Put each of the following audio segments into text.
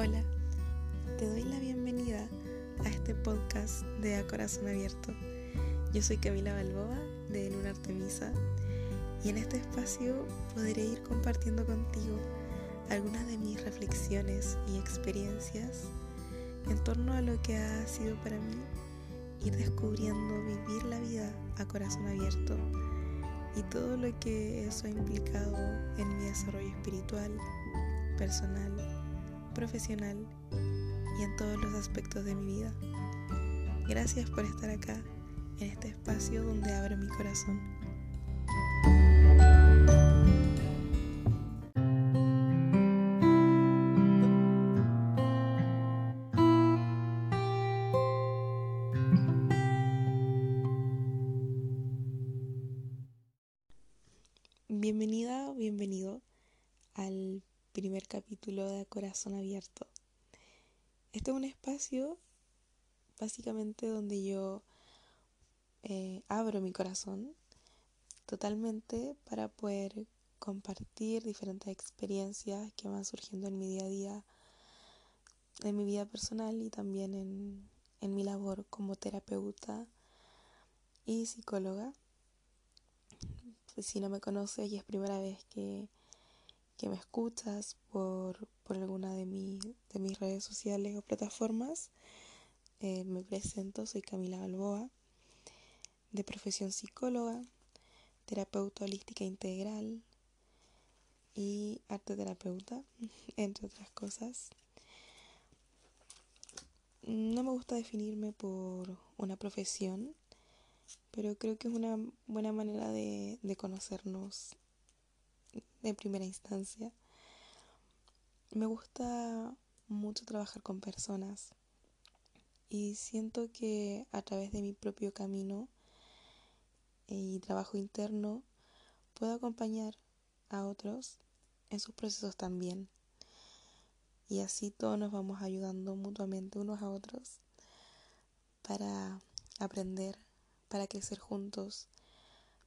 Hola, te doy la bienvenida a este podcast de A Corazón Abierto. Yo soy Camila Balboa de Luna Artemisa y en este espacio podré ir compartiendo contigo algunas de mis reflexiones y experiencias en torno a lo que ha sido para mí ir descubriendo vivir la vida a corazón abierto y todo lo que eso ha implicado en mi desarrollo espiritual, personal, profesional y en todos los aspectos de mi vida. Gracias por estar acá, en este espacio donde abro mi corazón. De Corazón Abierto. Este es un espacio básicamente donde yo eh, abro mi corazón totalmente para poder compartir diferentes experiencias que van surgiendo en mi día a día, en mi vida personal y también en, en mi labor como terapeuta y psicóloga. Si no me conoces y es primera vez que, que me escuchas por, por alguna de, mi, de mis redes sociales o plataformas, eh, me presento, soy Camila Balboa, de profesión psicóloga, terapeuta holística integral y arte terapeuta, entre otras cosas. No me gusta definirme por una profesión, pero creo que es una buena manera de, de conocernos de primera instancia. Me gusta mucho trabajar con personas y siento que a través de mi propio camino y trabajo interno puedo acompañar a otros en sus procesos también. Y así todos nos vamos ayudando mutuamente unos a otros para aprender, para crecer juntos,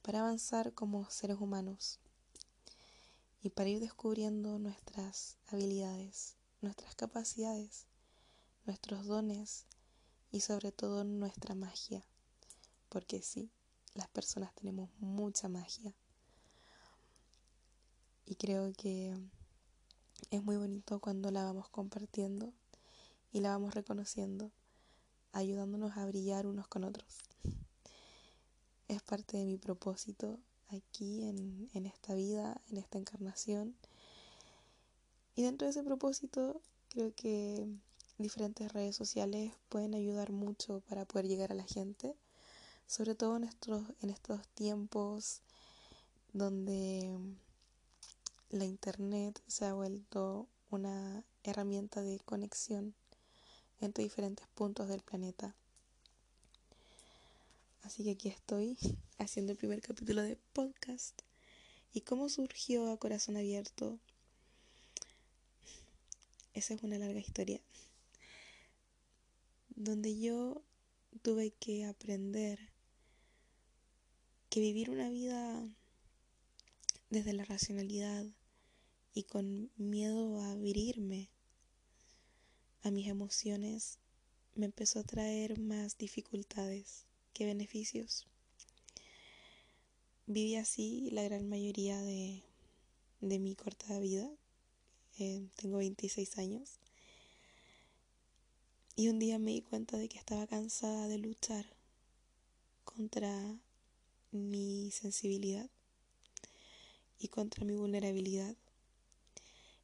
para avanzar como seres humanos y para ir descubriendo nuestras habilidades, nuestras capacidades, nuestros dones y sobre todo nuestra magia. Porque sí, las personas tenemos mucha magia. Y creo que es muy bonito cuando la vamos compartiendo y la vamos reconociendo, ayudándonos a brillar unos con otros. Es parte de mi propósito aquí en, en esta vida, en esta encarnación. Y dentro de ese propósito creo que diferentes redes sociales pueden ayudar mucho para poder llegar a la gente, sobre todo en estos, en estos tiempos donde la internet se ha vuelto una herramienta de conexión entre diferentes puntos del planeta. Así que aquí estoy haciendo el primer capítulo de podcast. ¿Y cómo surgió a corazón abierto? Esa es una larga historia. Donde yo tuve que aprender que vivir una vida desde la racionalidad y con miedo a abrirme a mis emociones me empezó a traer más dificultades que beneficios. Viví así la gran mayoría de, de mi corta vida. Eh, tengo 26 años. Y un día me di cuenta de que estaba cansada de luchar contra mi sensibilidad y contra mi vulnerabilidad.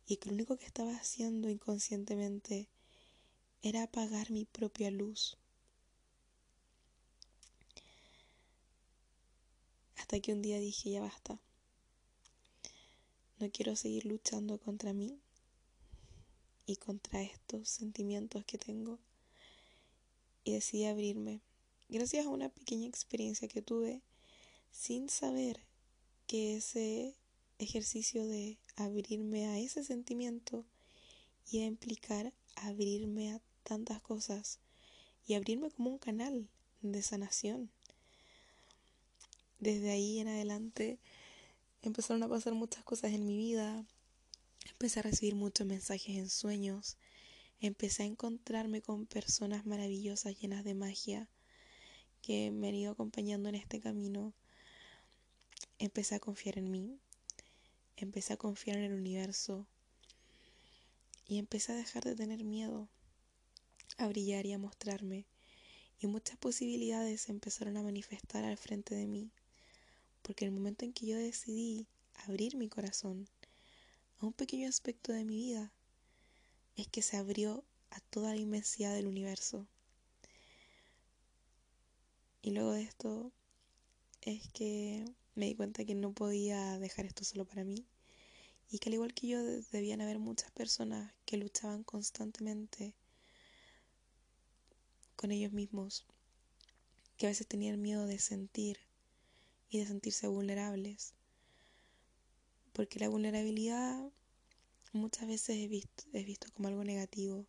Y que lo único que estaba haciendo inconscientemente era apagar mi propia luz. Hasta que un día dije, ya basta. No quiero seguir luchando contra mí y contra estos sentimientos que tengo. Y decidí abrirme. Gracias a una pequeña experiencia que tuve sin saber que ese ejercicio de abrirme a ese sentimiento iba a implicar abrirme a tantas cosas y abrirme como un canal de sanación desde ahí en adelante empezaron a pasar muchas cosas en mi vida. Empecé a recibir muchos mensajes en sueños empecé a encontrarme con personas maravillosas llenas de magia que me han ido acompañando en este camino. Empecé a confiar en mí, empecé a confiar en el universo y empecé a dejar de tener miedo a brillar y a mostrarme. Y muchas posibilidades empezaron a manifestar al frente de mí, porque el momento en que yo decidí abrir mi corazón a un pequeño aspecto de mi vida, es que se abrió a toda la inmensidad del universo. Y luego de esto es que me di cuenta que no podía dejar esto solo para mí y que al igual que yo debían haber muchas personas que luchaban constantemente con ellos mismos, que a veces tenían miedo de sentir y de sentirse vulnerables, porque la vulnerabilidad muchas veces es visto, es visto como algo negativo,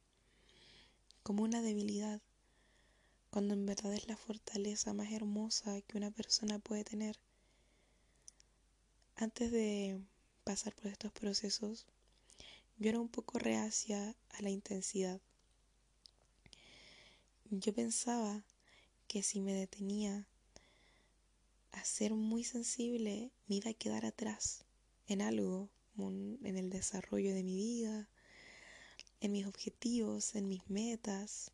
como una debilidad, cuando en verdad es la fortaleza más hermosa que una persona puede tener. Antes de pasar por estos procesos, yo era un poco reacia a la intensidad. Yo pensaba que si me detenía a ser muy sensible, me iba a quedar atrás en algo en el desarrollo de mi vida, en mis objetivos, en mis metas.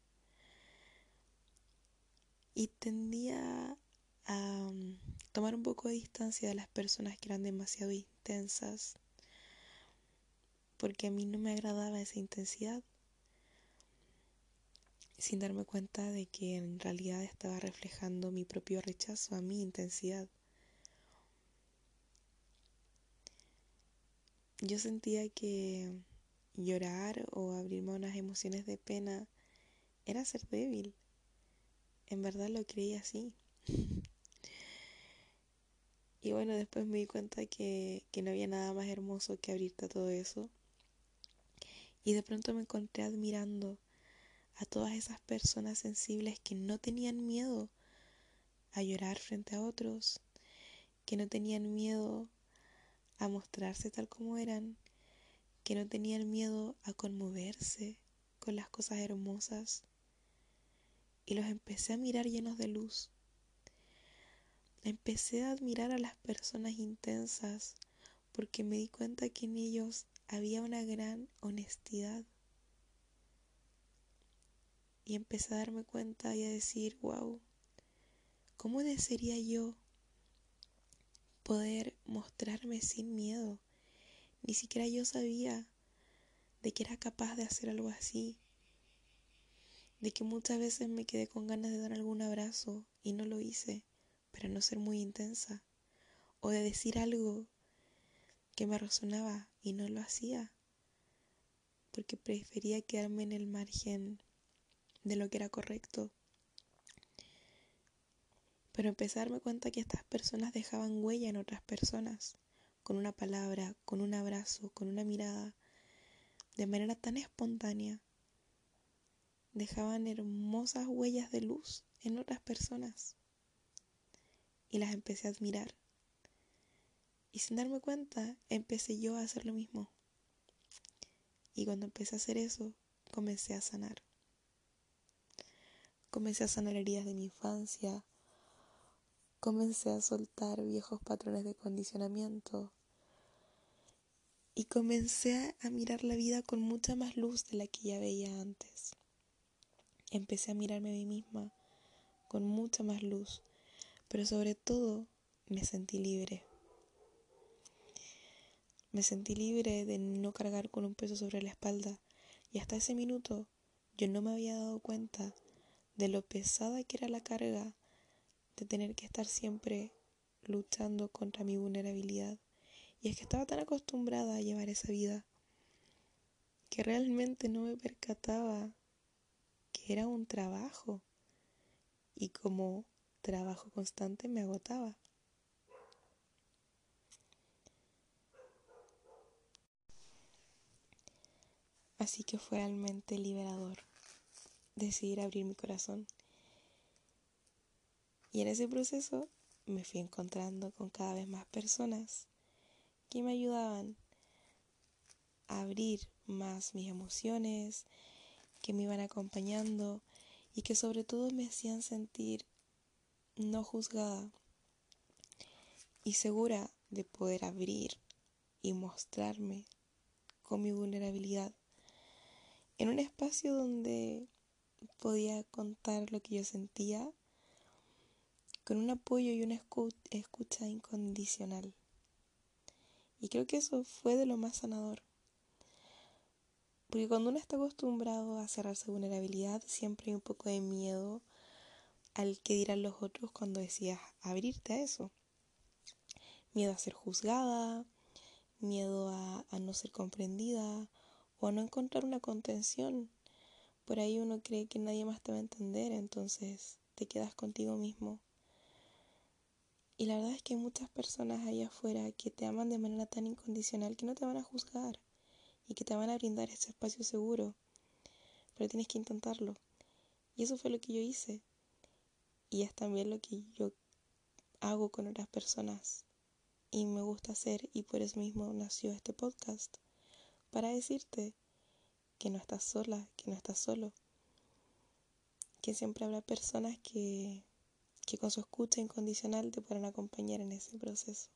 Y tendía a um, tomar un poco de distancia de las personas que eran demasiado intensas, porque a mí no me agradaba esa intensidad, sin darme cuenta de que en realidad estaba reflejando mi propio rechazo a mi intensidad. Yo sentía que llorar o abrirme a unas emociones de pena era ser débil. En verdad lo creía así. y bueno, después me di cuenta que, que no había nada más hermoso que abrirte a todo eso. Y de pronto me encontré admirando a todas esas personas sensibles que no tenían miedo a llorar frente a otros, que no tenían miedo a mostrarse tal como eran, que no tenían miedo a conmoverse con las cosas hermosas. Y los empecé a mirar llenos de luz. Empecé a admirar a las personas intensas porque me di cuenta que en ellos había una gran honestidad. Y empecé a darme cuenta y a decir, wow, ¿cómo desearía yo poder mostrarme sin miedo. Ni siquiera yo sabía de que era capaz de hacer algo así. De que muchas veces me quedé con ganas de dar algún abrazo y no lo hice, para no ser muy intensa. O de decir algo que me resonaba y no lo hacía. Porque prefería quedarme en el margen de lo que era correcto pero empecé a darme cuenta que estas personas dejaban huella en otras personas, con una palabra, con un abrazo, con una mirada, de manera tan espontánea. Dejaban hermosas huellas de luz en otras personas. Y las empecé a admirar. Y sin darme cuenta, empecé yo a hacer lo mismo. Y cuando empecé a hacer eso, comencé a sanar. Comencé a sanar heridas de mi infancia, comencé a soltar viejos patrones de condicionamiento y comencé a mirar la vida con mucha más luz de la que ya veía antes. Empecé a mirarme a mí misma con mucha más luz, pero sobre todo me sentí libre. Me sentí libre de no cargar con un peso sobre la espalda y hasta ese minuto yo no me había dado cuenta de lo pesada que era la carga de tener que estar siempre luchando contra mi vulnerabilidad. Y es que estaba tan acostumbrada a llevar esa vida que realmente no me percataba que era un trabajo y como trabajo constante me agotaba. Así que fue realmente liberador decidir abrir mi corazón. Y en ese proceso me fui encontrando con cada vez más personas que me ayudaban a abrir más mis emociones que me iban acompañando y que sobre todo me hacían sentir no juzgada y segura de poder abrir y mostrarme con mi vulnerabilidad. En un espacio donde podía contar lo que yo sentía con un apoyo y una escucha incondicional. Y creo que eso fue de lo más sanador. Porque cuando uno está acostumbrado a cerrar su vulnerabilidad, siempre hay un poco de miedo al que dirán los otros cuando decías abrirte a eso. Miedo a ser juzgada, miedo a, a no ser comprendida o a no encontrar una contención. Por ahí uno cree que nadie más te va a entender, entonces te quedas contigo mismo. Y la verdad es que hay muchas personas allá afuera que te aman de manera tan incondicional que no te van a juzgar y que te van a brindar ese espacio seguro. Pero tienes que intentarlo. Y eso fue lo que yo hice. Y es también lo que yo hago con otras personas. Y me gusta hacer y por eso mismo nació este podcast. Para decirte que no estás sola, que no estás solo. Que siempre habrá personas que que con su escucha incondicional te puedan acompañar en ese proceso.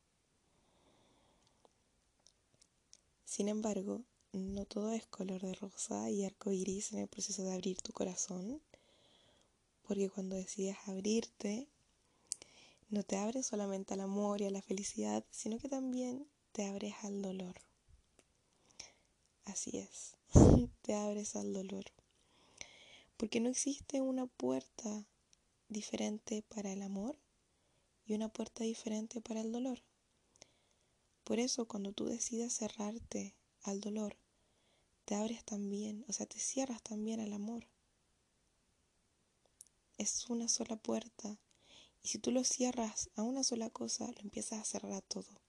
Sin embargo, no todo es color de rosa y arco iris en el proceso de abrir tu corazón, porque cuando decides abrirte, no te abres solamente al amor y a la felicidad, sino que también te abres al dolor. Así es, te abres al dolor. Porque no existe una puerta diferente para el amor y una puerta diferente para el dolor. Por eso cuando tú decides cerrarte al dolor, te abres también, o sea, te cierras también al amor. Es una sola puerta. Y si tú lo cierras a una sola cosa, lo empiezas a cerrar a todo.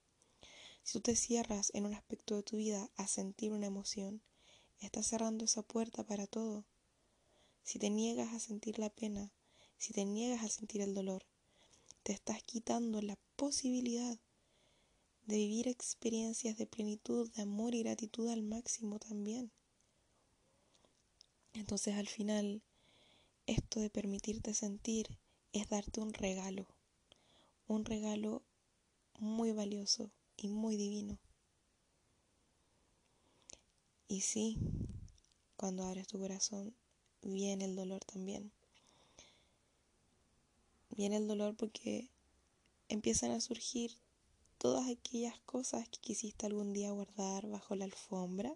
Si tú te cierras en un aspecto de tu vida a sentir una emoción, estás cerrando esa puerta para todo. Si te niegas a sentir la pena, si te niegas a sentir el dolor, te estás quitando la posibilidad de vivir experiencias de plenitud, de amor y gratitud al máximo también. Entonces al final, esto de permitirte sentir es darte un regalo, un regalo muy valioso y muy divino. Y sí, cuando abres tu corazón, viene el dolor también. Viene el dolor porque empiezan a surgir todas aquellas cosas que quisiste algún día guardar bajo la alfombra,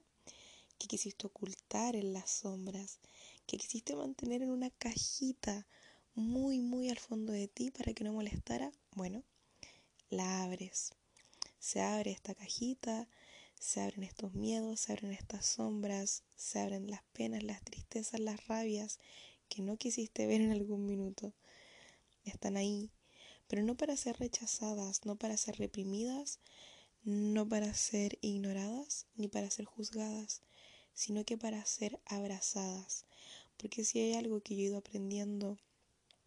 que quisiste ocultar en las sombras, que quisiste mantener en una cajita muy, muy al fondo de ti para que no molestara. Bueno, la abres. Se abre esta cajita, se abren estos miedos, se abren estas sombras, se abren las penas, las tristezas, las rabias que no quisiste ver en algún minuto están ahí, pero no para ser rechazadas, no para ser reprimidas, no para ser ignoradas, ni para ser juzgadas, sino que para ser abrazadas. Porque si hay algo que yo he ido aprendiendo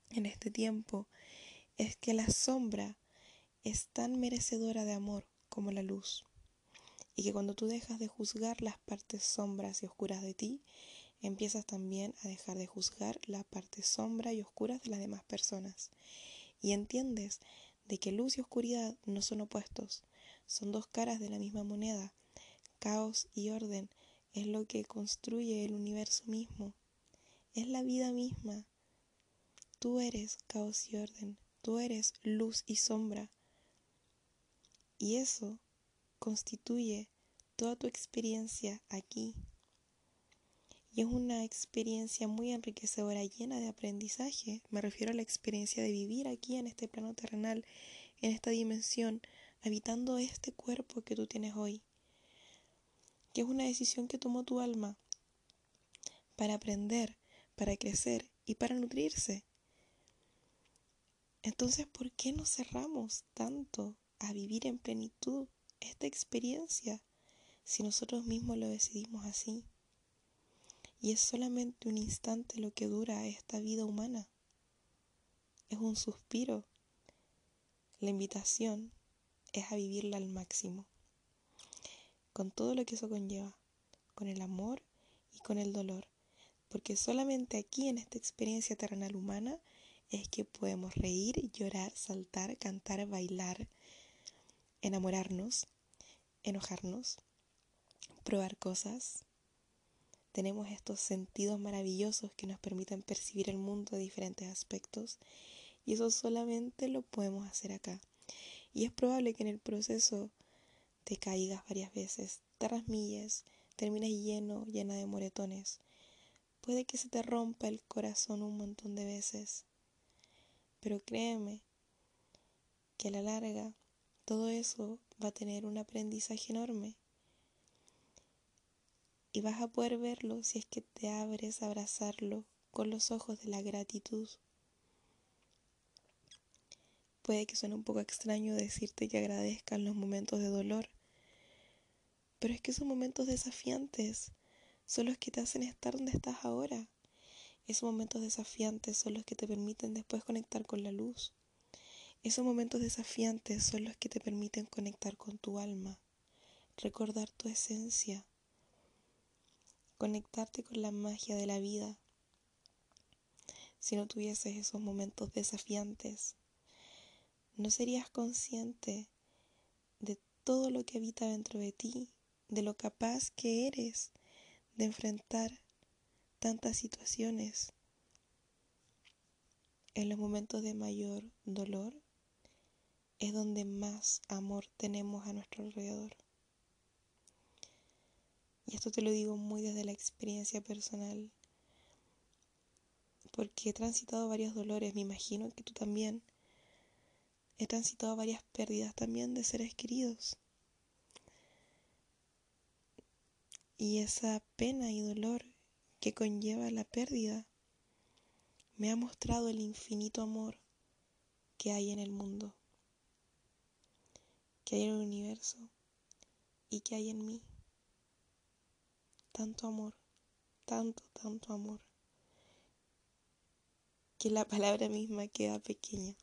en este tiempo, es que la sombra es tan merecedora de amor como la luz. Y que cuando tú dejas de juzgar las partes sombras y oscuras de ti, empiezas también a dejar de juzgar la parte sombra y oscura de las demás personas. Y entiendes de que luz y oscuridad no son opuestos, son dos caras de la misma moneda. Caos y orden es lo que construye el universo mismo, es la vida misma. Tú eres caos y orden, tú eres luz y sombra. Y eso constituye toda tu experiencia aquí y es una experiencia muy enriquecedora, llena de aprendizaje. Me refiero a la experiencia de vivir aquí en este plano terrenal, en esta dimensión, habitando este cuerpo que tú tienes hoy. Que es una decisión que tomó tu alma para aprender, para crecer y para nutrirse. Entonces, ¿por qué nos cerramos tanto a vivir en plenitud esta experiencia si nosotros mismos lo decidimos así? Y es solamente un instante lo que dura esta vida humana. Es un suspiro. La invitación es a vivirla al máximo, con todo lo que eso conlleva, con el amor y con el dolor, Porque solamente aquí en esta experiencia terrenal humana es que podemos reír, llorar, saltar, cantar, bailar, enamorarnos, enojarnos, probar cosas. Tenemos estos sentidos maravillosos que nos permiten percibir el mundo de diferentes aspectos y eso solamente lo podemos hacer acá. Y es probable que en el proceso te caigas varias veces, te rasmilles, termines lleno, llena de moretones. Puede que se te rompa el corazón un montón de veces. Pero créeme que a la larga todo eso va a tener un aprendizaje enorme. Y vas a poder verlo si es que te abres a abrazarlo con los ojos de la gratitud. Puede que suene un poco extraño decirte que agradezcan los momentos de dolor, pero es que esos momentos desafiantes son los que te hacen estar donde estás ahora. Esos momentos desafiantes son los que te permiten después conectar con la luz. Esos momentos desafiantes son los que te permiten conectar con tu alma, recordar tu esencia, conectarte con la magia de la vida. Si no tuvieses esos momentos desafiantes, no serías consciente de todo lo que habita dentro de ti, de lo capaz que eres de enfrentar tantas situaciones. En los momentos de mayor dolor, es donde más amor tenemos a nuestro alrededor. Y esto te lo digo muy desde la experiencia personal, porque he transitado varios dolores, me imagino que tú también. He transitado varias pérdidas también de seres queridos. Y esa pena y dolor que conlleva la pérdida me ha mostrado el infinito amor que hay en el mundo que hay en el universo y que hay en mí. Tanto amor, tanto, tanto amor, que la palabra misma queda pequeña.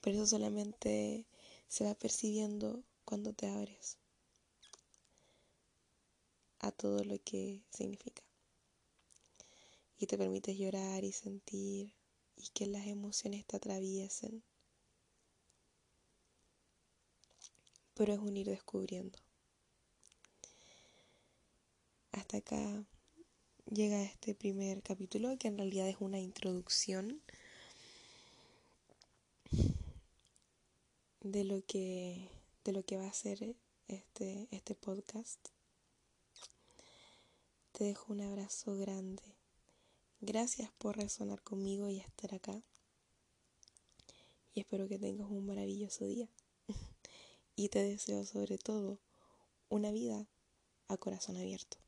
Pero eso solamente se va percibiendo cuando te abres a todo lo que significa. Y te permites llorar y sentir y que las emociones te atraviesen pero es un ir descubriendo. Hasta acá llega este primer capítulo que en realidad es una introducción de lo que de lo que va a ser este este podcast. Te dejo un abrazo grande. Gracias por resonar conmigo y estar acá. Y espero que tengas un maravilloso día y te deseo sobre todo una vida a corazón abierto.